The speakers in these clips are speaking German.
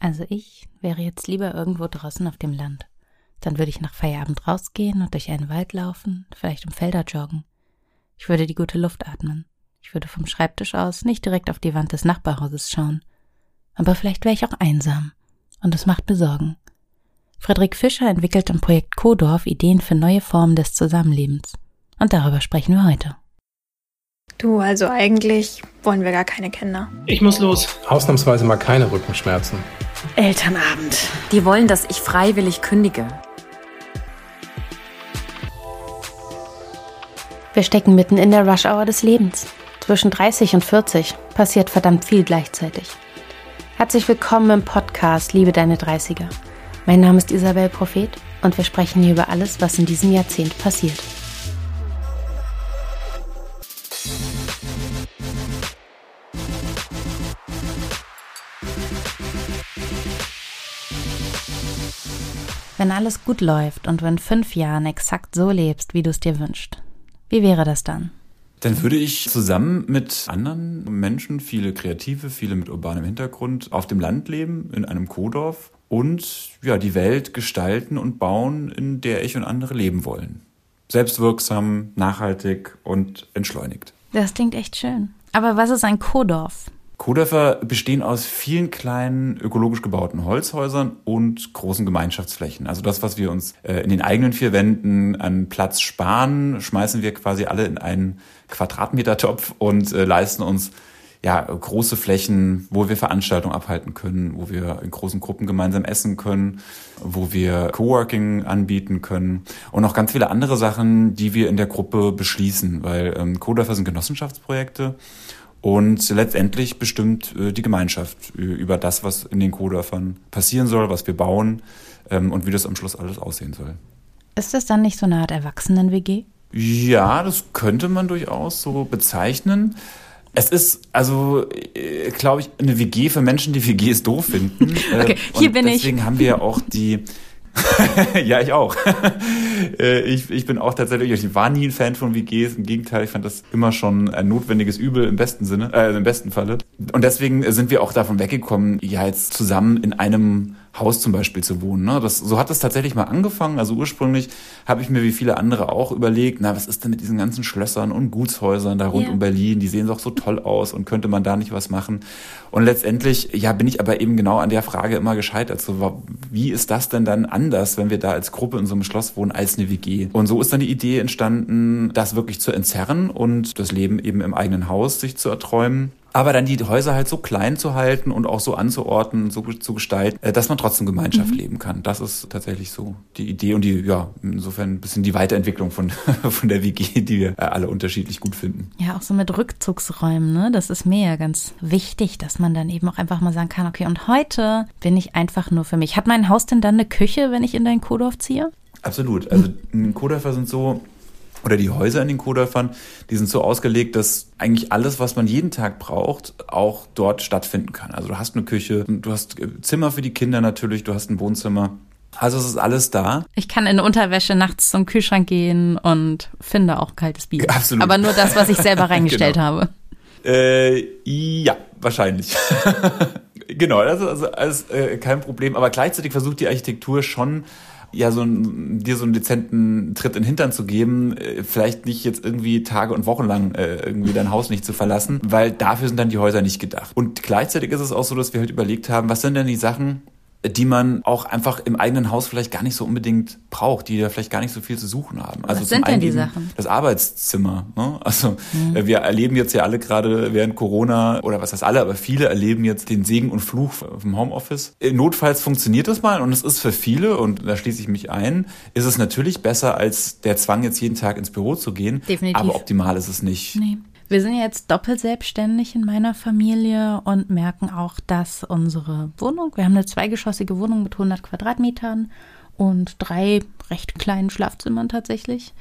Also ich wäre jetzt lieber irgendwo draußen auf dem Land. Dann würde ich nach Feierabend rausgehen und durch einen Wald laufen, vielleicht um Felder joggen. Ich würde die gute Luft atmen. Ich würde vom Schreibtisch aus nicht direkt auf die Wand des Nachbarhauses schauen. Aber vielleicht wäre ich auch einsam. Und es macht mir Sorgen. Friedrich Fischer entwickelt im Projekt Kodorf Ideen für neue Formen des Zusammenlebens. Und darüber sprechen wir heute. Du, also eigentlich wollen wir gar keine Kinder. Ich muss los. Ausnahmsweise mal keine Rückenschmerzen. Elternabend. Die wollen, dass ich freiwillig kündige. Wir stecken mitten in der Rush-Hour des Lebens. Zwischen 30 und 40 passiert verdammt viel gleichzeitig. Herzlich willkommen im Podcast Liebe deine 30er. Mein Name ist Isabel Prophet und wir sprechen hier über alles, was in diesem Jahrzehnt passiert. Wenn alles gut läuft und du in fünf Jahren exakt so lebst, wie du es dir wünschst, wie wäre das dann? Dann würde ich zusammen mit anderen Menschen, viele Kreative, viele mit urbanem Hintergrund, auf dem Land leben, in einem Kodorf und ja, die Welt gestalten und bauen, in der ich und andere leben wollen. Selbstwirksam, nachhaltig und entschleunigt. Das klingt echt schön. Aber was ist ein Kodorf? Kodörfer bestehen aus vielen kleinen ökologisch gebauten Holzhäusern und großen Gemeinschaftsflächen. Also das, was wir uns äh, in den eigenen vier Wänden an Platz sparen, schmeißen wir quasi alle in einen Quadratmetertopf und äh, leisten uns ja, große Flächen, wo wir Veranstaltungen abhalten können, wo wir in großen Gruppen gemeinsam essen können, wo wir Coworking anbieten können und noch ganz viele andere Sachen, die wir in der Gruppe beschließen, weil ähm, Codorfer sind Genossenschaftsprojekte und letztendlich bestimmt äh, die Gemeinschaft über das, was in den Co-Dörfern passieren soll, was wir bauen ähm, und wie das am Schluss alles aussehen soll. Ist das dann nicht so eine Art Erwachsenen-WG? Ja, das könnte man durchaus so bezeichnen. Es ist also, äh, glaube ich, eine WG für Menschen, die WGs doof finden. okay, hier und bin deswegen ich. Deswegen haben wir auch die ja, ich auch. Äh, ich, ich bin auch tatsächlich, ich war nie ein Fan von WGs. Im Gegenteil, ich fand das immer schon ein notwendiges Übel im besten Sinne, äh, im besten Falle. Und deswegen sind wir auch davon weggekommen, ja jetzt zusammen in einem Haus zum Beispiel zu wohnen. Ne? Das, so hat es tatsächlich mal angefangen. Also ursprünglich habe ich mir wie viele andere auch überlegt, na, was ist denn mit diesen ganzen Schlössern und Gutshäusern da rund yeah. um Berlin? Die sehen doch so toll aus und könnte man da nicht was machen? Und letztendlich, ja, bin ich aber eben genau an der Frage immer gescheitert. So, wie ist das denn dann anders, wenn wir da als Gruppe in so einem Schloss wohnen, als eine WG? Und so ist dann die Idee entstanden, das wirklich zu entzerren und das Leben eben im eigenen Haus sich zu erträumen aber dann die Häuser halt so klein zu halten und auch so anzuordnen, so zu gestalten, äh, dass man trotzdem Gemeinschaft mhm. leben kann. Das ist tatsächlich so die Idee und die, ja, insofern ein bisschen die Weiterentwicklung von, von der WG, die wir äh, alle unterschiedlich gut finden. Ja, auch so mit Rückzugsräumen, ne? Das ist mir ja ganz wichtig, dass man dann eben auch einfach mal sagen kann, okay, und heute bin ich einfach nur für mich. Hat mein Haus denn dann eine Küche, wenn ich in dein Kodorf ziehe? Absolut. Also Kodorfer sind so, oder die Häuser in den Kodörfern, die sind so ausgelegt, dass eigentlich alles, was man jeden Tag braucht, auch dort stattfinden kann. Also du hast eine Küche, du hast Zimmer für die Kinder natürlich, du hast ein Wohnzimmer. Also es ist alles da. Ich kann in Unterwäsche nachts zum Kühlschrank gehen und finde auch kaltes Bier. Absolut. Aber nur das, was ich selber reingestellt genau. habe. Äh, ja, wahrscheinlich. genau, das ist also alles äh, kein Problem. Aber gleichzeitig versucht die Architektur schon ja so ein, dir so einen dezenten Tritt in den Hintern zu geben, äh, vielleicht nicht jetzt irgendwie Tage und Wochen lang äh, irgendwie dein Haus nicht zu verlassen, weil dafür sind dann die Häuser nicht gedacht. Und gleichzeitig ist es auch so, dass wir halt überlegt haben, was sind denn die Sachen, die man auch einfach im eigenen Haus vielleicht gar nicht so unbedingt braucht, die da vielleicht gar nicht so viel zu suchen haben. Also Was sind denn die Sachen? Das Arbeitszimmer. Ne? Also mhm. wir erleben jetzt ja alle gerade während Corona, oder was heißt alle, aber viele erleben jetzt den Segen und Fluch vom Homeoffice. Notfalls funktioniert das mal und es ist für viele, und da schließe ich mich ein, ist es natürlich besser als der Zwang, jetzt jeden Tag ins Büro zu gehen. Definitiv. Aber optimal ist es nicht. Nee. Wir sind jetzt doppelt selbstständig in meiner Familie und merken auch, dass unsere Wohnung, wir haben eine zweigeschossige Wohnung mit 100 Quadratmetern und drei recht kleinen Schlafzimmern tatsächlich.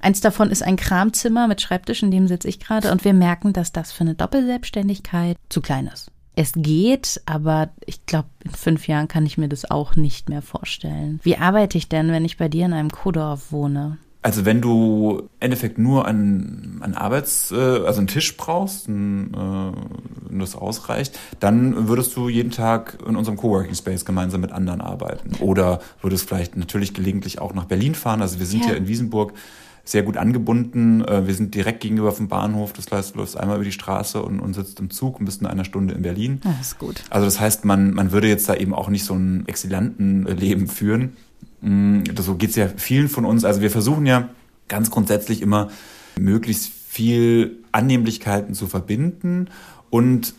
Eins davon ist ein Kramzimmer mit Schreibtisch, in dem sitze ich gerade und wir merken, dass das für eine Doppelselbstständigkeit zu klein ist. Es geht, aber ich glaube, in fünf Jahren kann ich mir das auch nicht mehr vorstellen. Wie arbeite ich denn, wenn ich bei dir in einem Kodorf wohne? Also wenn du im Endeffekt nur einen, einen Arbeits-, äh, also einen Tisch brauchst, ein, äh, und das ausreicht, dann würdest du jeden Tag in unserem Coworking Space gemeinsam mit anderen arbeiten. Oder würdest vielleicht natürlich gelegentlich auch nach Berlin fahren. Also wir sind ja, ja in Wiesenburg sehr gut angebunden. Äh, wir sind direkt gegenüber vom Bahnhof. Das heißt, du läufst einmal über die Straße und, und sitzt im Zug und bist in einer Stunde in Berlin. Das ist gut. Also das heißt, man, man würde jetzt da eben auch nicht so ein exzellenten Leben führen. Mm, so geht's ja vielen von uns. Also wir versuchen ja ganz grundsätzlich immer möglichst viel Annehmlichkeiten zu verbinden und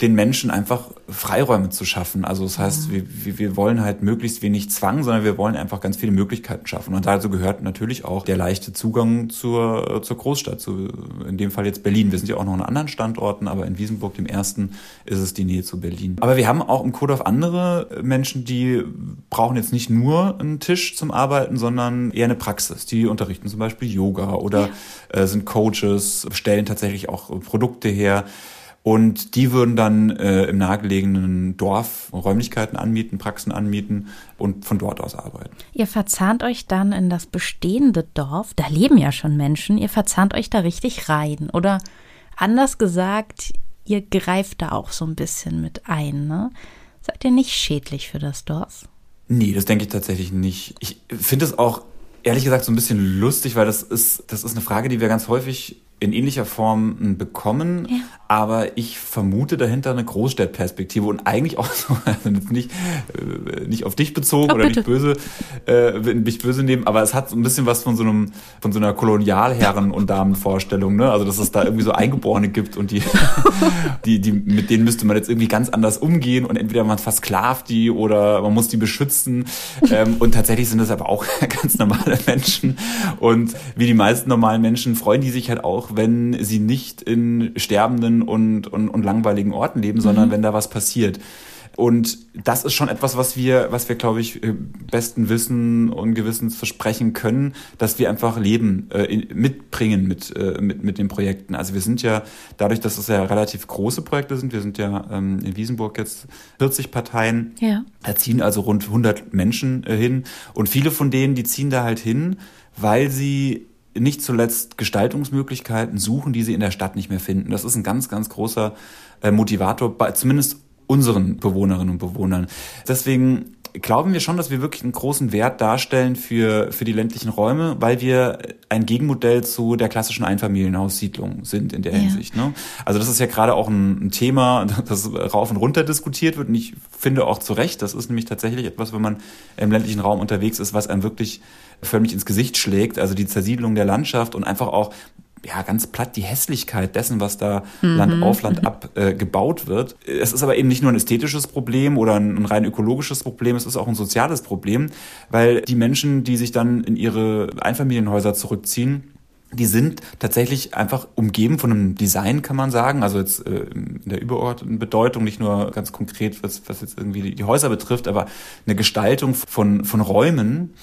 den Menschen einfach Freiräume zu schaffen. Also das heißt, mhm. wir, wir wollen halt möglichst wenig Zwang, sondern wir wollen einfach ganz viele Möglichkeiten schaffen. Und dazu gehört natürlich auch der leichte Zugang zur, zur Großstadt, zu, in dem Fall jetzt Berlin. Wir sind ja auch noch an anderen Standorten, aber in Wiesenburg, dem ersten, ist es die Nähe zu Berlin. Aber wir haben auch im Code of andere Menschen, die brauchen jetzt nicht nur einen Tisch zum Arbeiten, sondern eher eine Praxis. Die unterrichten zum Beispiel Yoga oder ja. äh, sind Coaches, stellen tatsächlich auch Produkte her. Und die würden dann äh, im nahegelegenen Dorf Räumlichkeiten anmieten, Praxen anmieten und von dort aus arbeiten. Ihr verzahnt euch dann in das bestehende Dorf, da leben ja schon Menschen, ihr verzahnt euch da richtig rein. Oder anders gesagt, ihr greift da auch so ein bisschen mit ein. Ne? Seid ihr nicht schädlich für das Dorf? Nee, das denke ich tatsächlich nicht. Ich finde es auch ehrlich gesagt so ein bisschen lustig, weil das ist, das ist eine Frage, die wir ganz häufig in ähnlicher Form bekommen, ja. aber ich vermute dahinter eine Großstadtperspektive und eigentlich auch so, also nicht, äh, nicht auf dich bezogen oh, oder bitte. nicht böse, äh, nicht böse nehmen, aber es hat so ein bisschen was von so einem, von so einer Kolonialherren- und Damenvorstellung, ne? Also, dass es da irgendwie so Eingeborene gibt und die, die, die, mit denen müsste man jetzt irgendwie ganz anders umgehen und entweder man versklavt die oder man muss die beschützen. Ähm, und tatsächlich sind das aber auch ganz normale Menschen. Und wie die meisten normalen Menschen freuen die sich halt auch, wenn sie nicht in sterbenden und, und, und langweiligen Orten leben, sondern mhm. wenn da was passiert. Und das ist schon etwas, was wir, was wir, glaube ich, äh, besten Wissen und Gewissens versprechen können, dass wir einfach Leben äh, mitbringen mit, äh, mit, mit den Projekten. Also wir sind ja, dadurch, dass es ja relativ große Projekte sind, wir sind ja ähm, in Wiesenburg jetzt 40 Parteien, ja. da ziehen also rund 100 Menschen äh, hin. Und viele von denen, die ziehen da halt hin, weil sie nicht zuletzt Gestaltungsmöglichkeiten suchen, die sie in der Stadt nicht mehr finden. Das ist ein ganz, ganz großer äh, Motivator, bei zumindest unseren Bewohnerinnen und Bewohnern. Deswegen glauben wir schon, dass wir wirklich einen großen Wert darstellen für, für die ländlichen Räume, weil wir ein Gegenmodell zu der klassischen Einfamilienhaussiedlung sind in der ja. Hinsicht. Ne? Also das ist ja gerade auch ein, ein, Thema, das rauf und runter diskutiert wird und ich finde auch zu Recht, das ist nämlich tatsächlich etwas, wenn man im ländlichen Raum unterwegs ist, was einem wirklich förmlich ins Gesicht schlägt, also die Zersiedlung der Landschaft und einfach auch ja, ganz platt die Hässlichkeit dessen, was da mhm. Land auf Land ab äh, gebaut wird. Es ist aber eben nicht nur ein ästhetisches Problem oder ein, ein rein ökologisches Problem, es ist auch ein soziales Problem, weil die Menschen, die sich dann in ihre Einfamilienhäuser zurückziehen, die sind tatsächlich einfach umgeben von einem Design, kann man sagen. Also jetzt äh, in der übergeordneten Bedeutung, nicht nur ganz konkret, was, was jetzt irgendwie die Häuser betrifft, aber eine Gestaltung von, von Räumen,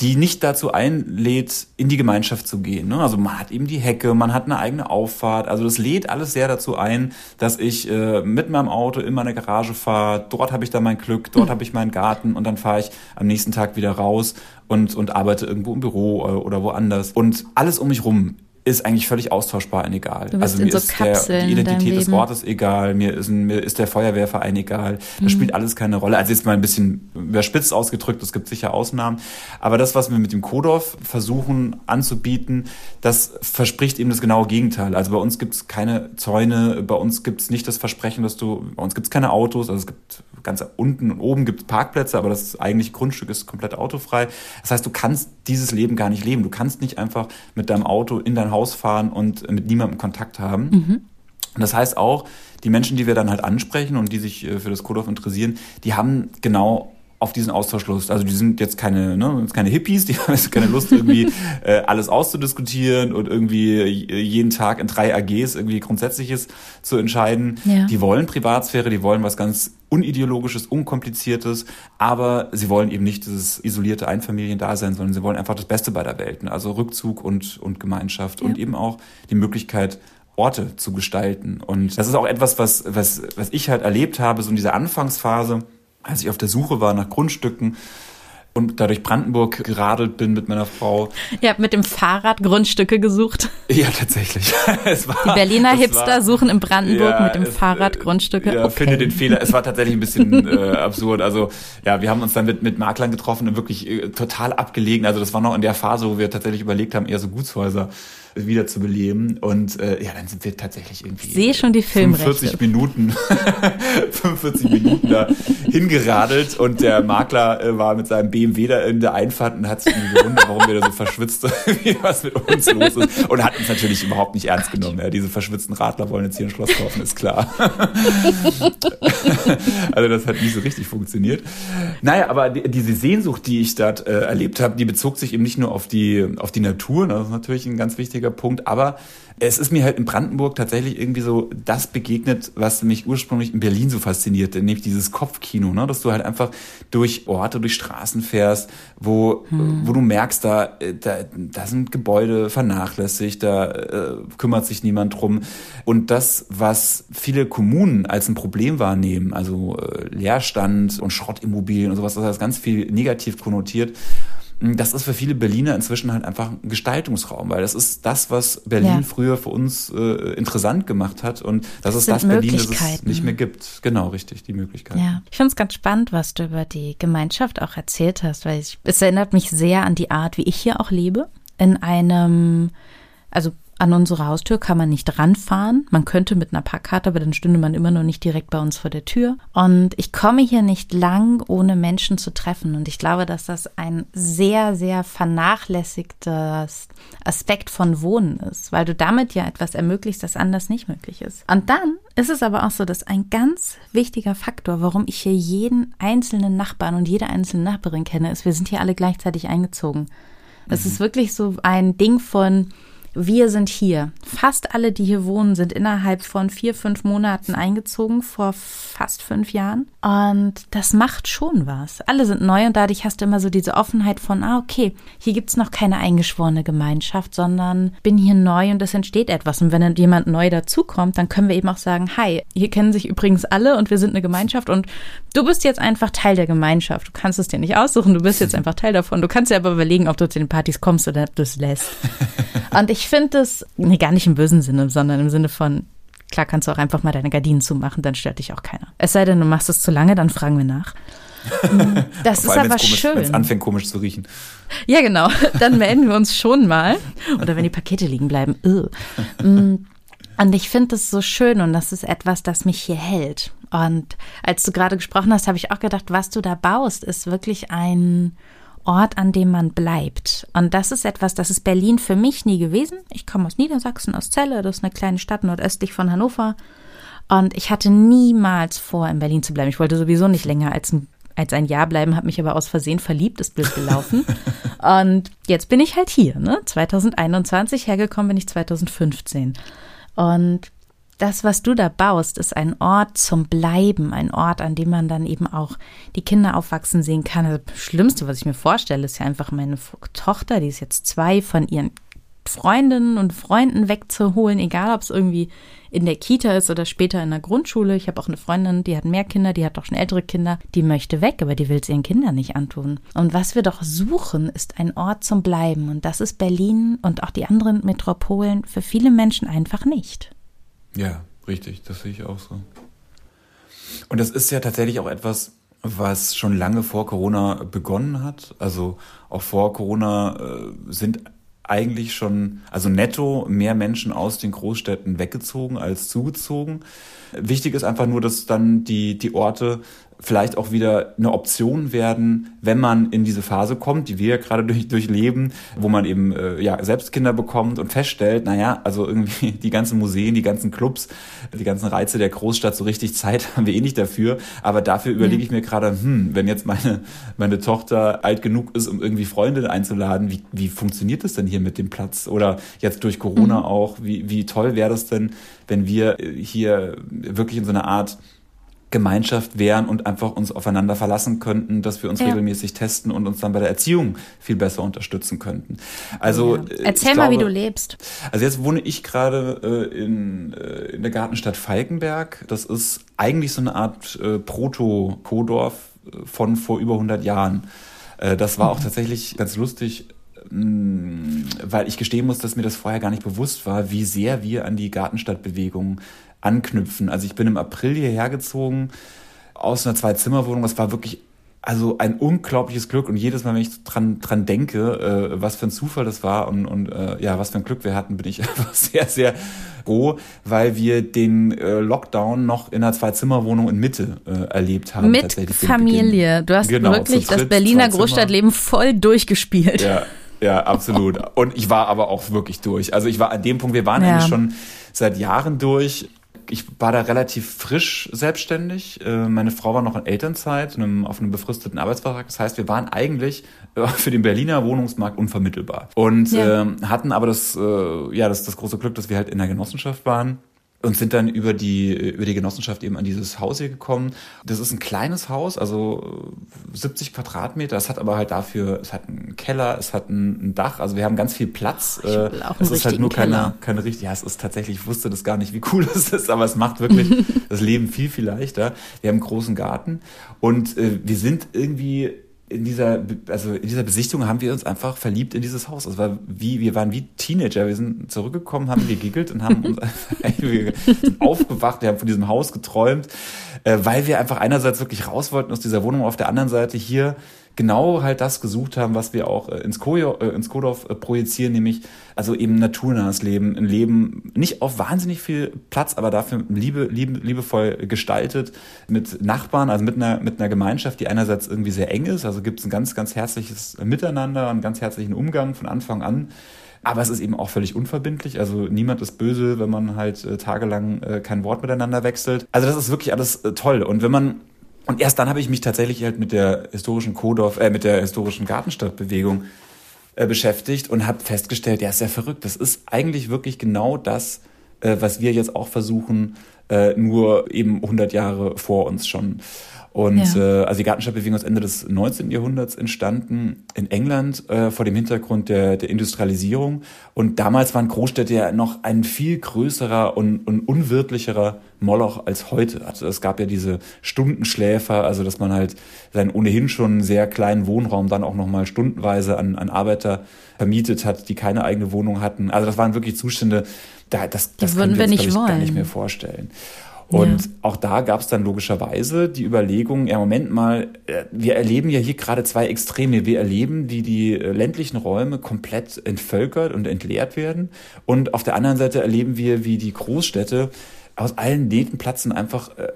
die nicht dazu einlädt, in die Gemeinschaft zu gehen. Ne? Also man hat eben die Hecke, man hat eine eigene Auffahrt. Also das lädt alles sehr dazu ein, dass ich äh, mit meinem Auto in meine Garage fahre. Dort habe ich dann mein Glück, dort mhm. habe ich meinen Garten und dann fahre ich am nächsten Tag wieder raus und, und arbeite irgendwo im Büro äh, oder woanders. Und alles um mich rum ist eigentlich völlig austauschbar und egal. also mir so ist der, die Identität des Ortes egal, mir ist, mir ist der Feuerwehrverein egal. Das mhm. spielt alles keine Rolle. Also jetzt mal ein bisschen überspitzt ausgedrückt, es gibt sicher Ausnahmen. Aber das, was wir mit dem Kodorf versuchen anzubieten, das verspricht eben das genaue Gegenteil. Also bei uns gibt es keine Zäune, bei uns gibt es nicht das Versprechen, dass du, bei uns gibt es keine Autos, also es gibt ganz unten und oben gibt es Parkplätze, aber das eigentliche Grundstück ist komplett autofrei. Das heißt, du kannst dieses Leben gar nicht leben. Du kannst nicht einfach mit deinem Auto in dein Haus fahren und mit niemandem Kontakt haben. Mhm. Und das heißt auch, die Menschen, die wir dann halt ansprechen und die sich äh, für das Codorf interessieren, die haben genau auf diesen Austausch Lust. Also die sind jetzt keine, ne, keine Hippies, die haben jetzt keine Lust, irgendwie äh, alles auszudiskutieren und irgendwie jeden Tag in drei AGs irgendwie Grundsätzliches zu entscheiden. Ja. Die wollen Privatsphäre, die wollen was ganz unideologisches, unkompliziertes, aber sie wollen eben nicht dieses isolierte Einfamiliendasein, sondern sie wollen einfach das Beste bei der Welt. Also Rückzug und, und Gemeinschaft ja. und eben auch die Möglichkeit, Orte zu gestalten. Und das ist auch etwas, was, was, was ich halt erlebt habe, so in dieser Anfangsphase, als ich auf der Suche war nach Grundstücken, und dadurch Brandenburg geradelt bin mit meiner Frau. Ihr habt mit dem Fahrrad Grundstücke gesucht. Ja, tatsächlich. war, die Berliner Hipster war, suchen in Brandenburg ja, mit dem es, Fahrrad Grundstücke. Ja, okay. finde den Fehler. Es war tatsächlich ein bisschen äh, absurd. Also ja, wir haben uns dann mit, mit Maklern getroffen und wirklich äh, total abgelegen. Also das war noch in der Phase, wo wir tatsächlich überlegt haben, eher so Gutshäuser wieder zu beleben. Und äh, ja, dann sind wir tatsächlich irgendwie. Ich sehe schon die Filmrechte. 45 Minuten, 45 Minuten da hingeradelt und der Makler äh, war mit seinem BMW da in der Einfahrt und hat sich gewundert, warum wir da so verschwitzt, wie was mit uns los ist. Und hat uns natürlich überhaupt nicht ernst genommen. Ja, diese verschwitzten Radler wollen jetzt hier ein Schloss kaufen, ist klar. also das hat nicht so richtig funktioniert. Naja, aber die, diese Sehnsucht, die ich dort äh, erlebt habe, die bezog sich eben nicht nur auf die, auf die Natur, das ist natürlich ein ganz wichtiger Punkt, aber es ist mir halt in Brandenburg tatsächlich irgendwie so das begegnet, was mich ursprünglich in Berlin so faszinierte, nämlich dieses Kopfkino, ne? dass du halt einfach durch Orte, durch Straßen fährst, wo, hm. wo du merkst, da, äh, da, da sind Gebäude vernachlässigt, da äh, kümmert sich niemand drum. Und das, was viele Kommunen als ein Problem wahrnehmen, also äh, Leerstand und Schrottimmobilien und sowas, das heißt ganz viel negativ konnotiert, das ist für viele Berliner inzwischen halt einfach ein Gestaltungsraum, weil das ist das, was Berlin ja. früher für uns äh, interessant gemacht hat und das, das ist das Berlin, das es nicht mehr gibt. Genau, richtig, die Möglichkeit. Ja, ich finde es ganz spannend, was du über die Gemeinschaft auch erzählt hast, weil ich, es erinnert mich sehr an die Art, wie ich hier auch lebe. In einem, also an unsere Haustür kann man nicht ranfahren. Man könnte mit einer Parkkarte, aber dann stünde man immer noch nicht direkt bei uns vor der Tür. Und ich komme hier nicht lang, ohne Menschen zu treffen. Und ich glaube, dass das ein sehr, sehr vernachlässigtes Aspekt von Wohnen ist, weil du damit ja etwas ermöglicht, das anders nicht möglich ist. Und dann ist es aber auch so, dass ein ganz wichtiger Faktor, warum ich hier jeden einzelnen Nachbarn und jede einzelne Nachbarin kenne, ist, wir sind hier alle gleichzeitig eingezogen. Es mhm. ist wirklich so ein Ding von, wir sind hier. Fast alle, die hier wohnen, sind innerhalb von vier, fünf Monaten eingezogen, vor fast fünf Jahren. Und das macht schon was. Alle sind neu und dadurch hast du immer so diese Offenheit von, ah, okay, hier gibt's noch keine eingeschworene Gemeinschaft, sondern bin hier neu und es entsteht etwas. Und wenn dann jemand neu dazukommt, dann können wir eben auch sagen, hi, hier kennen sich übrigens alle und wir sind eine Gemeinschaft und du bist jetzt einfach Teil der Gemeinschaft. Du kannst es dir nicht aussuchen, du bist jetzt einfach Teil davon. Du kannst dir aber überlegen, ob du zu den Partys kommst oder ob du es lässt. Und ich finde es, nee, gar nicht im bösen Sinne, sondern im Sinne von, klar kannst du auch einfach mal deine Gardinen zumachen, dann stört dich auch keiner. Es sei denn, du machst es zu lange, dann fragen wir nach. Das ist aber komisch, schön. Wenn es anfängt komisch zu riechen. Ja, genau. Dann melden wir uns schon mal. Oder wenn die Pakete liegen bleiben. Mm. Und ich finde es so schön und das ist etwas, das mich hier hält. Und als du gerade gesprochen hast, habe ich auch gedacht, was du da baust, ist wirklich ein Ort, an dem man bleibt. Und das ist etwas, das ist Berlin für mich nie gewesen. Ich komme aus Niedersachsen, aus Celle, das ist eine kleine Stadt nordöstlich von Hannover. Und ich hatte niemals vor, in Berlin zu bleiben. Ich wollte sowieso nicht länger als ein, als ein Jahr bleiben, habe mich aber aus Versehen verliebt, ist blöd gelaufen. und jetzt bin ich halt hier, ne? 2021, hergekommen bin ich 2015. Und das, was du da baust, ist ein Ort zum Bleiben, ein Ort, an dem man dann eben auch die Kinder aufwachsen sehen kann. Also das Schlimmste, was ich mir vorstelle, ist ja einfach meine Tochter, die ist jetzt zwei, von ihren Freundinnen und Freunden wegzuholen, egal ob es irgendwie in der Kita ist oder später in der Grundschule. Ich habe auch eine Freundin, die hat mehr Kinder, die hat auch schon ältere Kinder, die möchte weg, aber die will es ihren Kindern nicht antun. Und was wir doch suchen, ist ein Ort zum Bleiben. Und das ist Berlin und auch die anderen Metropolen für viele Menschen einfach nicht. Ja, richtig, das sehe ich auch so. Und das ist ja tatsächlich auch etwas, was schon lange vor Corona begonnen hat. Also auch vor Corona äh, sind eigentlich schon, also netto mehr Menschen aus den Großstädten weggezogen als zugezogen. Wichtig ist einfach nur, dass dann die, die Orte vielleicht auch wieder eine Option werden, wenn man in diese Phase kommt, die wir ja gerade durch, durchleben, wo man eben äh, ja selbst Kinder bekommt und feststellt, naja, also irgendwie die ganzen Museen, die ganzen Clubs, die ganzen Reize der Großstadt, so richtig Zeit haben wir eh nicht dafür. Aber dafür überlege ich mir gerade, hm, wenn jetzt meine, meine Tochter alt genug ist, um irgendwie Freunde einzuladen, wie, wie funktioniert das denn hier mit dem Platz? Oder jetzt durch Corona mhm. auch, wie, wie toll wäre das denn, wenn wir hier wirklich in so einer Art Gemeinschaft wären und einfach uns aufeinander verlassen könnten, dass wir uns ja. regelmäßig testen und uns dann bei der Erziehung viel besser unterstützen könnten. Also ja. Äh, erzähl mal, wie du lebst. Also jetzt wohne ich gerade äh, in, äh, in der Gartenstadt Falkenberg. Das ist eigentlich so eine Art äh, Proto-Kodorf äh, von vor über 100 Jahren. Äh, das war auch tatsächlich ganz lustig, weil ich gestehen muss, dass mir das vorher gar nicht bewusst war, wie sehr wir an die Gartenstadtbewegung anknüpfen. Also ich bin im April hierher gezogen aus einer Zwei-Zimmer-Wohnung. Das war wirklich also ein unglaubliches Glück und jedes Mal, wenn ich dran, dran denke, äh, was für ein Zufall das war und, und äh, ja, was für ein Glück wir hatten, bin ich einfach sehr, sehr froh, weil wir den äh, Lockdown noch in einer Zwei-Zimmer-Wohnung in Mitte äh, erlebt haben. Mit Familie. Du hast genau, wirklich das Berliner Großstadtleben voll durchgespielt. Ja. Ja, absolut. Und ich war aber auch wirklich durch. Also ich war an dem Punkt, wir waren ja. eigentlich schon seit Jahren durch ich war da relativ frisch selbstständig. Äh, meine Frau war noch in Elternzeit auf einem befristeten Arbeitsvertrag. Das heißt, wir waren eigentlich äh, für den Berliner Wohnungsmarkt unvermittelbar und ja. Ähm, hatten aber das, äh, ja, das, das große Glück, dass wir halt in der Genossenschaft waren und sind dann über die, über die Genossenschaft eben an dieses Haus hier gekommen. Das ist ein kleines Haus, also 70 Quadratmeter. Es hat aber halt dafür, es hat einen Keller, es hat ein, Dach, also wir haben ganz viel Platz. Ich will auch es ist halt nur keine, keine richtige, ja, es ist tatsächlich, ich wusste das gar nicht, wie cool es ist, aber es macht wirklich das Leben viel, viel leichter. Wir haben einen großen Garten und äh, wir sind irgendwie in dieser, also in dieser Besichtigung haben wir uns einfach verliebt in dieses Haus. Es war wie, wir waren wie Teenager. Wir sind zurückgekommen, haben gegiggelt und haben uns aufgewacht. Wir haben von diesem Haus geträumt, äh, weil wir einfach einerseits wirklich raus wollten aus dieser Wohnung, auf der anderen Seite hier genau halt das gesucht haben, was wir auch äh, ins, Kojo, äh, ins Kodorf äh, projizieren, nämlich also eben naturnahes Leben, ein Leben nicht auf wahnsinnig viel Platz, aber dafür liebe, liebe, liebevoll gestaltet mit Nachbarn, also mit einer, mit einer Gemeinschaft, die einerseits irgendwie sehr eng ist, also gibt es ein ganz, ganz herzliches Miteinander, einen ganz herzlichen Umgang von Anfang an. Aber es ist eben auch völlig unverbindlich. Also niemand ist böse, wenn man halt äh, tagelang äh, kein Wort miteinander wechselt. Also das ist wirklich alles äh, toll. Und wenn man und erst dann habe ich mich tatsächlich halt mit der historischen Kodorf, äh, mit der historischen Gartenstadtbewegung äh, beschäftigt und habe festgestellt, ja, ist ja verrückt. Das ist eigentlich wirklich genau das, äh, was wir jetzt auch versuchen, äh, nur eben 100 Jahre vor uns schon. Und ja. äh, also die Gartenstadtbewegung ist Ende des 19. Jahrhunderts entstanden in England äh, vor dem Hintergrund der, der Industrialisierung. Und damals waren Großstädte ja noch ein viel größerer und, und unwirtlicherer Moloch als heute. Also es gab ja diese Stundenschläfer, also dass man halt seinen ohnehin schon sehr kleinen Wohnraum dann auch nochmal stundenweise an, an Arbeiter vermietet hat, die keine eigene Wohnung hatten. Also das waren wirklich Zustände, da, das, das können wir uns, ich, gar nicht mehr vorstellen. Und ja. auch da gab es dann logischerweise die Überlegung, ja, Moment mal, äh, wir erleben ja hier gerade zwei Extreme. Wir erleben, wie die äh, ländlichen Räume komplett entvölkert und entleert werden. Und auf der anderen Seite erleben wir, wie die Großstädte aus allen Nebenplatzen einfach äh,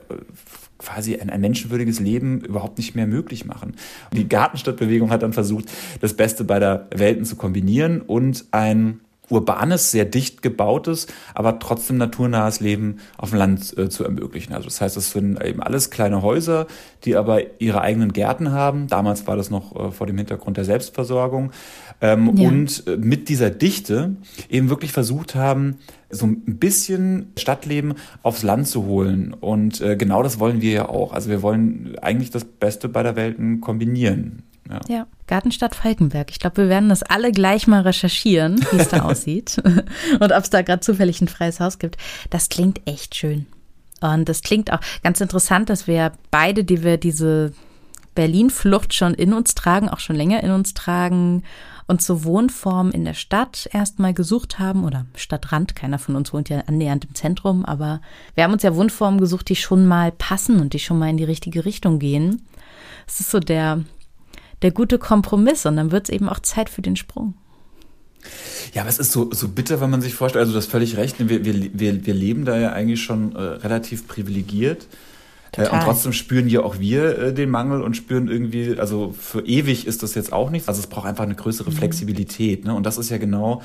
quasi ein, ein menschenwürdiges Leben überhaupt nicht mehr möglich machen. Die Gartenstadtbewegung hat dann versucht, das Beste beider Welten zu kombinieren und ein urbanes, sehr dicht gebautes, aber trotzdem naturnahes Leben auf dem Land äh, zu ermöglichen. Also das heißt, es sind eben alles kleine Häuser, die aber ihre eigenen Gärten haben. Damals war das noch äh, vor dem Hintergrund der Selbstversorgung. Ähm, ja. Und äh, mit dieser Dichte eben wirklich versucht haben, so ein bisschen Stadtleben aufs Land zu holen. Und äh, genau das wollen wir ja auch. Also wir wollen eigentlich das Beste beider Welten kombinieren. Ja. ja. Gartenstadt Falkenberg. Ich glaube, wir werden das alle gleich mal recherchieren, wie es da aussieht und ob es da gerade zufällig ein freies Haus gibt. Das klingt echt schön. Und das klingt auch ganz interessant, dass wir beide, die wir diese Berlin-Flucht schon in uns tragen, auch schon länger in uns tragen und zur Wohnform in der Stadt erstmal gesucht haben oder Stadtrand. Keiner von uns wohnt ja annähernd im Zentrum, aber wir haben uns ja Wohnformen gesucht, die schon mal passen und die schon mal in die richtige Richtung gehen. Es ist so der der gute Kompromiss und dann wird es eben auch Zeit für den Sprung. Ja, aber es ist so, so bitter, wenn man sich vorstellt, also du hast völlig recht, wir, wir, wir, wir leben da ja eigentlich schon äh, relativ privilegiert. Äh, und trotzdem spüren ja auch wir äh, den Mangel und spüren irgendwie, also für ewig ist das jetzt auch nichts. Also es braucht einfach eine größere mhm. Flexibilität. Ne? Und das ist ja genau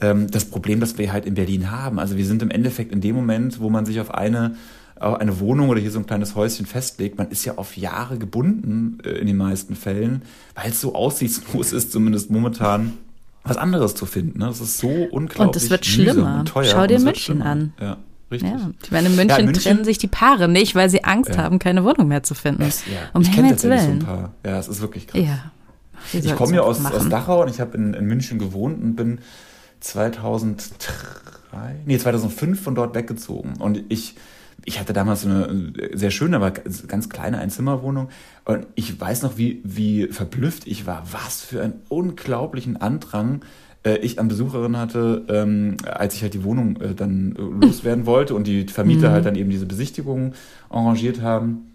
ähm, das Problem, das wir halt in Berlin haben. Also wir sind im Endeffekt in dem Moment, wo man sich auf eine eine Wohnung oder hier so ein kleines Häuschen festlegt, man ist ja auf Jahre gebunden äh, in den meisten Fällen, weil es so aussichtslos ist, zumindest momentan, was anderes zu finden. Ne? Das ist so unglaublich. Und es wird schlimmer. Schau dir München an. Ja. Richtig. Ja, ich meine, in München, ja, München, trennen sich die Paare nicht, weil sie Angst ja. haben, keine Wohnung mehr zu finden. Es, ja. Um ich kenne tatsächlich so ein paar. Ja, es ist wirklich krass. Ja. Ich komme ja aus, aus Dachau und ich habe in, in München gewohnt und bin 2003, nee, 2005 von dort weggezogen. Und ich ich hatte damals so eine sehr schöne, aber ganz kleine Einzimmerwohnung. Und ich weiß noch, wie, wie verblüfft ich war. Was für einen unglaublichen Andrang äh, ich an Besucherinnen hatte, ähm, als ich halt die Wohnung äh, dann äh, loswerden wollte und die Vermieter mhm. halt dann eben diese Besichtigungen arrangiert haben.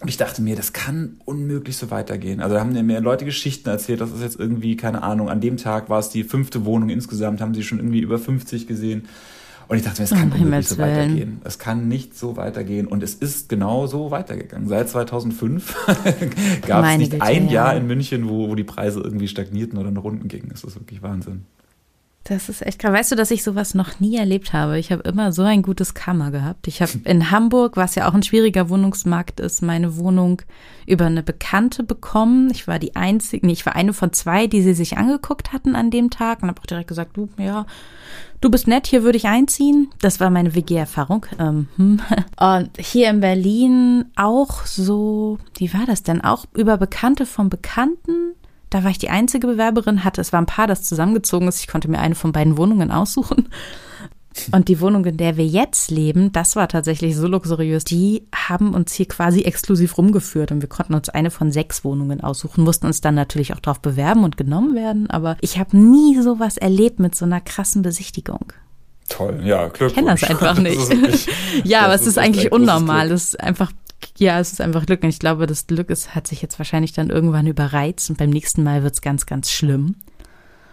Und ich dachte mir, das kann unmöglich so weitergehen. Also da haben mir Leute Geschichten erzählt, das ist jetzt irgendwie, keine Ahnung, an dem Tag war es die fünfte Wohnung insgesamt, haben sie schon irgendwie über 50 gesehen. Und ich dachte mir, es kann unmöglich so weitergehen. Es kann nicht so weitergehen. Und es ist genau so weitergegangen. Seit 2005 gab es nicht Bitte, ein Jahr ja. in München, wo, wo die Preise irgendwie stagnierten oder nach unten gingen. Das ist wirklich Wahnsinn. Das ist echt krass. Weißt du, dass ich sowas noch nie erlebt habe? Ich habe immer so ein gutes Karma gehabt. Ich habe in Hamburg, was ja auch ein schwieriger Wohnungsmarkt ist, meine Wohnung über eine Bekannte bekommen. Ich war die einzige, nee, ich war eine von zwei, die sie sich angeguckt hatten an dem Tag und habe auch direkt gesagt, du, ja, du bist nett, hier würde ich einziehen. Das war meine WG-Erfahrung. Ähm, hm. Und hier in Berlin auch so, wie war das denn? Auch über Bekannte von Bekannten da war ich die einzige Bewerberin, hatte, es war ein Paar, das zusammengezogen ist. Ich konnte mir eine von beiden Wohnungen aussuchen. Und die Wohnung, in der wir jetzt leben, das war tatsächlich so luxuriös. Die haben uns hier quasi exklusiv rumgeführt und wir konnten uns eine von sechs Wohnungen aussuchen, mussten uns dann natürlich auch darauf bewerben und genommen werden. Aber ich habe nie sowas erlebt mit so einer krassen Besichtigung. Toll, ja, Glückwunsch. Ich kenne das einfach nicht. Das wirklich, ja, aber es ist eigentlich unnormal. Das ist einfach ja, es ist einfach Glück. Und ich glaube, das Glück ist, hat sich jetzt wahrscheinlich dann irgendwann überreizt und beim nächsten Mal wird es ganz, ganz schlimm.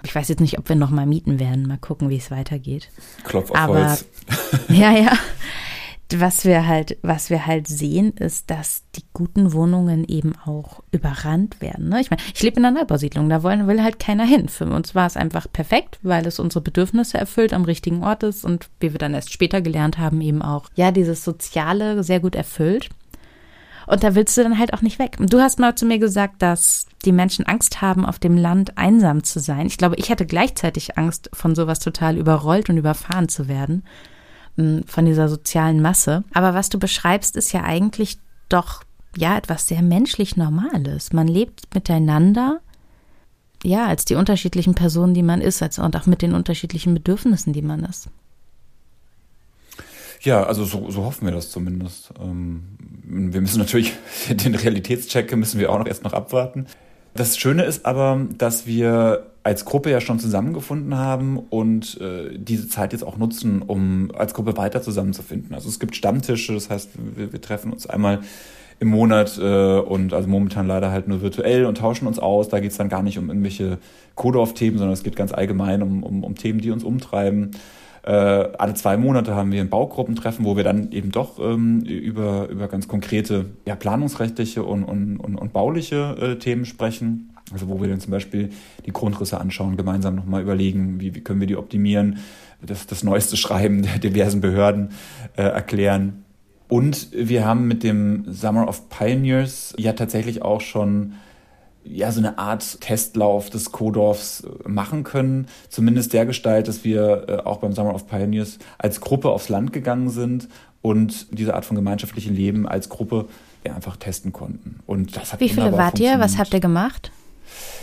Ich weiß jetzt nicht, ob wir noch mal mieten werden. Mal gucken, wie es weitergeht. Klopf auf Aber, Holz. ja, ja. Was wir halt, was wir halt sehen, ist, dass die guten Wohnungen eben auch überrannt werden. Ne? Ich meine, ich lebe in einer Neubausiedlung, da wollen, will halt keiner hin. Für uns war es einfach perfekt, weil es unsere Bedürfnisse erfüllt, am richtigen Ort ist und wie wir dann erst später gelernt haben, eben auch, ja, dieses Soziale sehr gut erfüllt. Und da willst du dann halt auch nicht weg. Du hast mal zu mir gesagt, dass die Menschen Angst haben, auf dem Land einsam zu sein. Ich glaube, ich hatte gleichzeitig Angst, von sowas total überrollt und überfahren zu werden, mm, von dieser sozialen Masse. Aber was du beschreibst, ist ja eigentlich doch ja etwas sehr menschlich Normales. Man lebt miteinander, ja, als die unterschiedlichen Personen, die man ist, als und auch mit den unterschiedlichen Bedürfnissen, die man ist. Ja, also so, so hoffen wir das zumindest. Ähm, wir müssen natürlich den Realitätscheck müssen wir auch noch erst noch abwarten. Das Schöne ist aber, dass wir als Gruppe ja schon zusammengefunden haben und äh, diese Zeit jetzt auch nutzen, um als Gruppe weiter zusammenzufinden. Also es gibt Stammtische, das heißt, wir, wir treffen uns einmal im Monat äh, und also momentan leider halt nur virtuell und tauschen uns aus. Da geht es dann gar nicht um irgendwelche Codorf-Themen, sondern es geht ganz allgemein um, um, um Themen, die uns umtreiben. Äh, alle zwei Monate haben wir ein Baugruppentreffen, wo wir dann eben doch ähm, über, über ganz konkrete ja, planungsrechtliche und, und, und, und bauliche äh, Themen sprechen. Also wo wir dann zum Beispiel die Grundrisse anschauen, gemeinsam nochmal überlegen, wie, wie können wir die optimieren, das, das neueste Schreiben der diversen Behörden äh, erklären. Und wir haben mit dem Summer of Pioneers ja tatsächlich auch schon ja, so eine Art Testlauf des Kodorfs äh, machen können. Zumindest der Gestalt, dass wir äh, auch beim Summer of Pioneers als Gruppe aufs Land gegangen sind und diese Art von gemeinschaftlichem Leben als Gruppe ja, einfach testen konnten. Und das hat Wie viele wart ihr? Was habt ihr gemacht?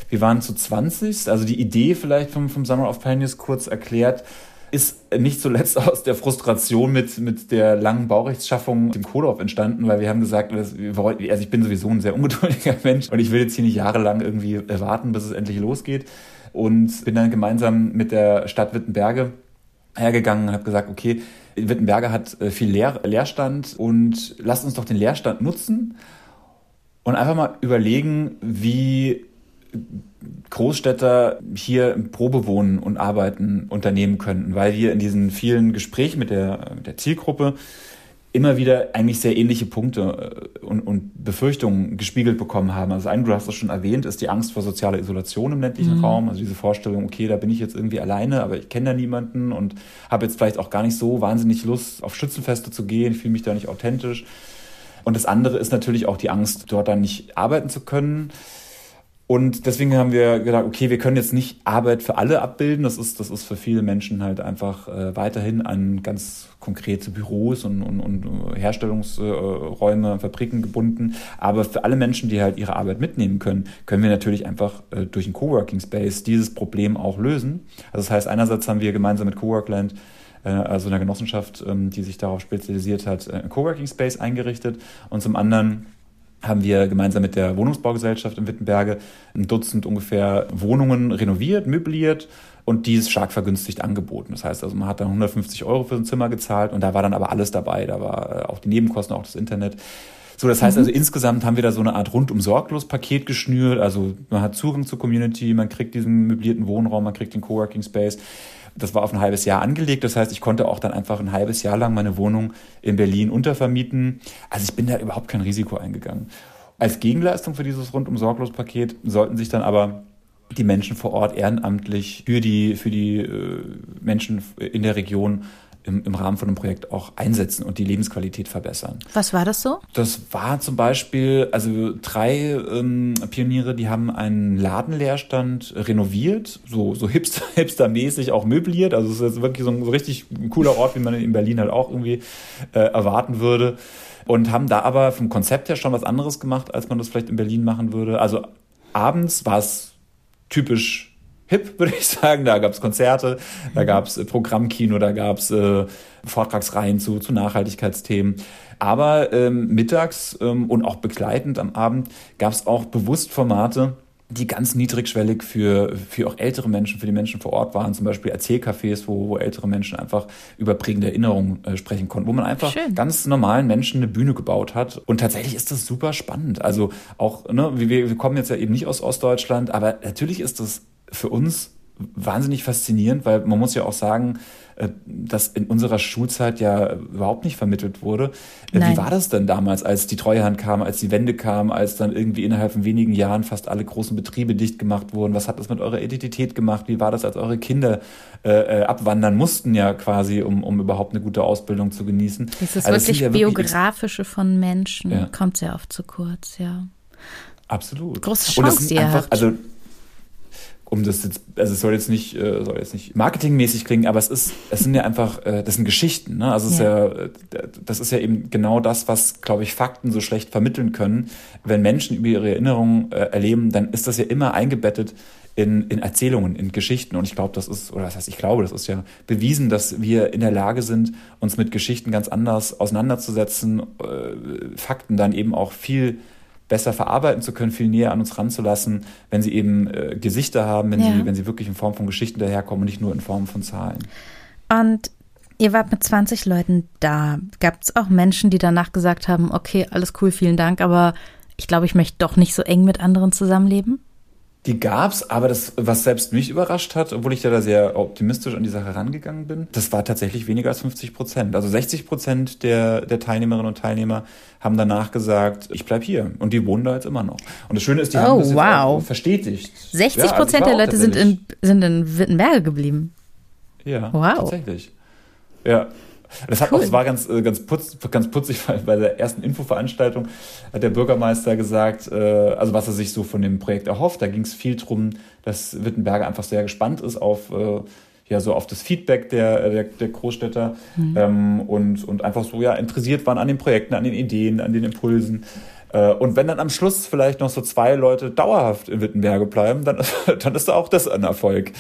Wir waren zu 20. Also die Idee vielleicht vom, vom Summer of Pioneers kurz erklärt ist nicht zuletzt aus der Frustration mit, mit der langen Baurechtsschaffung dem Kodorf entstanden, weil wir haben gesagt, also ich bin sowieso ein sehr ungeduldiger Mensch und ich will jetzt hier nicht jahrelang irgendwie warten, bis es endlich losgeht. Und bin dann gemeinsam mit der Stadt Wittenberge hergegangen und habe gesagt, okay, Wittenberge hat äh, viel Leer, Leerstand und lasst uns doch den Leerstand nutzen und einfach mal überlegen, wie Großstädter hier Probewohnen und Arbeiten unternehmen könnten, weil wir in diesen vielen Gesprächen mit der, mit der Zielgruppe immer wieder eigentlich sehr ähnliche Punkte äh, und, und Befürchtungen gespiegelt bekommen haben. Also ein, du hast es schon erwähnt, ist die Angst vor sozialer Isolation im ländlichen mhm. Raum. Also diese Vorstellung, okay, da bin ich jetzt irgendwie alleine, aber ich kenne da niemanden und habe jetzt vielleicht auch gar nicht so wahnsinnig Lust, auf Schützenfeste zu gehen, fühle mich da nicht authentisch. Und das andere ist natürlich auch die Angst, dort dann nicht arbeiten zu können. Und deswegen haben wir gedacht, okay, wir können jetzt nicht Arbeit für alle abbilden. Das ist, das ist für viele Menschen halt einfach äh, weiterhin an ganz konkrete Büros und, und, und Herstellungsräume, äh, Fabriken gebunden. Aber für alle Menschen, die halt ihre Arbeit mitnehmen können, können wir natürlich einfach äh, durch einen Coworking Space dieses Problem auch lösen. Also das heißt, einerseits haben wir gemeinsam mit Coworkland äh, also einer Genossenschaft, ähm, die sich darauf spezialisiert hat, ein Coworking Space eingerichtet. Und zum anderen haben wir gemeinsam mit der Wohnungsbaugesellschaft in Wittenberge ein Dutzend ungefähr Wohnungen renoviert, möbliert und dies stark vergünstigt angeboten. Das heißt also, man hat dann 150 Euro für ein Zimmer gezahlt und da war dann aber alles dabei. Da war äh, auch die Nebenkosten, auch das Internet. So, das heißt mhm. also, insgesamt haben wir da so eine Art rundum sorglos Paket geschnürt. Also man hat Zugang zur Community, man kriegt diesen möblierten Wohnraum, man kriegt den Coworking Space. Das war auf ein halbes Jahr angelegt. Das heißt, ich konnte auch dann einfach ein halbes Jahr lang meine Wohnung in Berlin untervermieten. Also ich bin da überhaupt kein Risiko eingegangen. Als Gegenleistung für dieses rundum sorglos Paket sollten sich dann aber die Menschen vor Ort ehrenamtlich für die, für die äh, Menschen in der Region im, im Rahmen von einem Projekt auch einsetzen und die Lebensqualität verbessern. Was war das so? Das war zum Beispiel, also drei ähm, Pioniere, die haben einen Ladenleerstand renoviert, so, so hipster, hipstermäßig auch möbliert. Also es ist wirklich so ein so richtig cooler Ort, wie man in Berlin halt auch irgendwie äh, erwarten würde. Und haben da aber vom Konzept her schon was anderes gemacht, als man das vielleicht in Berlin machen würde. Also abends war es typisch hip, würde ich sagen. Da gab es Konzerte, da gab es äh, Programmkino, da gab es äh, Vortragsreihen zu, zu Nachhaltigkeitsthemen. Aber ähm, mittags ähm, und auch begleitend am Abend gab es auch bewusst Formate, die ganz niedrigschwellig für, für auch ältere Menschen, für die Menschen vor Ort waren, zum Beispiel Erzählcafés, wo, wo ältere Menschen einfach über prägende Erinnerungen äh, sprechen konnten, wo man einfach Schön. ganz normalen Menschen eine Bühne gebaut hat. Und tatsächlich ist das super spannend. Also auch, ne, wir, wir kommen jetzt ja eben nicht aus Ostdeutschland, aber natürlich ist das für uns wahnsinnig faszinierend, weil man muss ja auch sagen, äh, dass in unserer Schulzeit ja überhaupt nicht vermittelt wurde. Äh, Nein. Wie war das denn damals, als die Treuhand kam, als die Wende kam, als dann irgendwie innerhalb von wenigen Jahren fast alle großen Betriebe dicht gemacht wurden? Was hat das mit eurer Identität gemacht? Wie war das, als eure Kinder äh, äh abwandern mussten ja quasi, um, um überhaupt eine gute Ausbildung zu genießen? Dieses also wirklich ja biografische von Menschen ja. kommt sehr oft zu kurz, ja. Absolut. Große Chance, die ihr einfach, habt. Also um das jetzt, also es soll jetzt nicht, äh, soll jetzt nicht marketingmäßig klingen, aber es ist, es sind ja einfach, äh, das sind Geschichten, ne? Also es ja. ist ja, äh, das ist ja eben genau das, was, glaube ich, Fakten so schlecht vermitteln können. Wenn Menschen über ihre Erinnerungen äh, erleben, dann ist das ja immer eingebettet in, in Erzählungen, in Geschichten. Und ich glaube, das ist, oder das heißt, ich glaube, das ist ja bewiesen, dass wir in der Lage sind, uns mit Geschichten ganz anders auseinanderzusetzen, äh, Fakten dann eben auch viel besser verarbeiten zu können, viel näher an uns ranzulassen, wenn sie eben äh, Gesichter haben, wenn, ja. sie, wenn sie wirklich in Form von Geschichten daherkommen und nicht nur in Form von Zahlen. Und ihr wart mit 20 Leuten da. Gab es auch Menschen, die danach gesagt haben, okay, alles cool, vielen Dank, aber ich glaube, ich möchte doch nicht so eng mit anderen zusammenleben? Die gab's, aber das, was selbst mich überrascht hat, obwohl ich da sehr optimistisch an die Sache rangegangen bin, das war tatsächlich weniger als 50 Prozent. Also 60 Prozent der, der Teilnehmerinnen und Teilnehmer haben danach gesagt, ich bleib hier. Und die wohnen da jetzt immer noch. Und das Schöne ist, die oh, haben das wow. verstetigt. 60 ja, Prozent also der Leute sind in, sind in Wittenberge geblieben. Ja, wow. tatsächlich. Ja, das hat cool. auch, das war ganz, äh, ganz, putz, ganz putzig, weil bei der ersten Infoveranstaltung hat der Bürgermeister gesagt, äh, also was er sich so von dem Projekt erhofft. Da ging es viel drum, dass Wittenberger einfach sehr gespannt ist auf äh, ja so auf das Feedback der, der, der Großstädter mhm. ähm, und, und einfach so ja interessiert waren an den Projekten, an den Ideen, an den Impulsen. Äh, und wenn dann am Schluss vielleicht noch so zwei Leute dauerhaft in Wittenberge bleiben, dann, dann ist auch das ein Erfolg.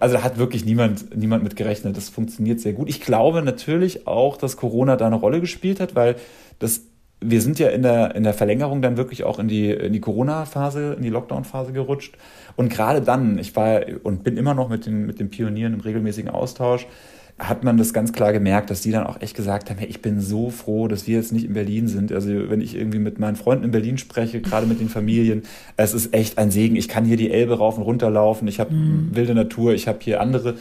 Also da hat wirklich niemand, niemand mit gerechnet. Das funktioniert sehr gut. Ich glaube natürlich auch, dass Corona da eine Rolle gespielt hat, weil das wir sind ja in der, in der Verlängerung dann wirklich auch in die, in die Corona-Phase, in die Lockdown-Phase gerutscht. Und gerade dann, ich war und bin immer noch mit den, mit den Pionieren im regelmäßigen Austausch, hat man das ganz klar gemerkt, dass die dann auch echt gesagt haben, hey, ich bin so froh, dass wir jetzt nicht in Berlin sind. Also wenn ich irgendwie mit meinen Freunden in Berlin spreche, gerade mit den Familien, es ist echt ein Segen. Ich kann hier die Elbe rauf und runter laufen, ich habe mhm. wilde Natur, ich habe hier andere,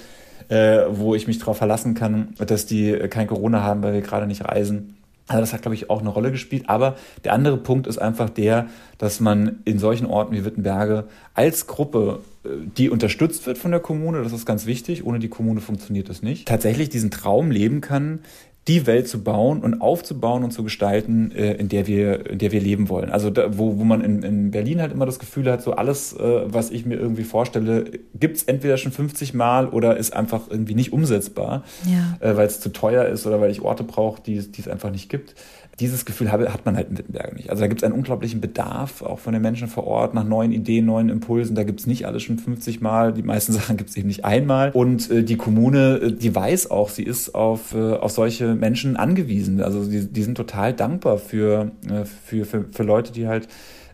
äh, wo ich mich darauf verlassen kann, dass die kein Corona haben, weil wir gerade nicht reisen. Also das hat, glaube ich, auch eine Rolle gespielt. Aber der andere Punkt ist einfach der, dass man in solchen Orten wie Wittenberge als Gruppe, äh, die unterstützt wird von der Kommune, das ist ganz wichtig, ohne die Kommune funktioniert das nicht, tatsächlich diesen Traum leben kann, die Welt zu bauen und aufzubauen und zu gestalten, äh, in der wir, in der wir leben wollen. Also da, wo, wo man in, in Berlin halt immer das Gefühl hat, so alles, äh, was ich mir irgendwie vorstelle, gibt's entweder schon 50 Mal oder ist einfach irgendwie nicht umsetzbar, ja. äh, weil es zu teuer ist oder weil ich Orte brauche, die, es einfach nicht gibt. Dieses Gefühl hat man halt in Wittenberge nicht. Also da gibt es einen unglaublichen Bedarf, auch von den Menschen vor Ort, nach neuen Ideen, neuen Impulsen. Da gibt es nicht alles schon 50 Mal. Die meisten Sachen gibt es eben nicht einmal. Und äh, die Kommune, äh, die weiß auch, sie ist auf, äh, auf solche Menschen angewiesen. Also die, die sind total dankbar für, äh, für, für, für Leute, die halt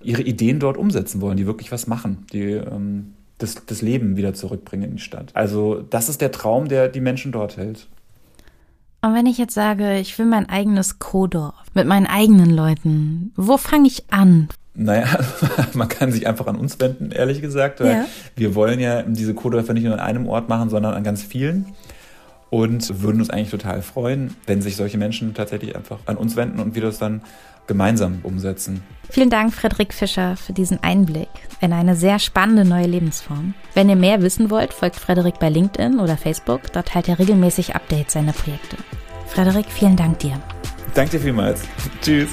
ihre Ideen dort umsetzen wollen, die wirklich was machen, die ähm, das, das Leben wieder zurückbringen in die Stadt. Also das ist der Traum, der die Menschen dort hält. Und wenn ich jetzt sage, ich will mein eigenes Kodorf mit meinen eigenen Leuten, wo fange ich an? Naja, man kann sich einfach an uns wenden, ehrlich gesagt. Ja. Wir wollen ja diese Kodorfer nicht nur an einem Ort machen, sondern an ganz vielen. Und würden uns eigentlich total freuen, wenn sich solche Menschen tatsächlich einfach an uns wenden und wir das dann gemeinsam umsetzen. Vielen Dank, Frederik Fischer, für diesen Einblick in eine sehr spannende neue Lebensform. Wenn ihr mehr wissen wollt, folgt Frederik bei LinkedIn oder Facebook. Dort teilt er regelmäßig Updates seiner Projekte. Frederik, vielen Dank dir. Danke dir vielmals. Tschüss.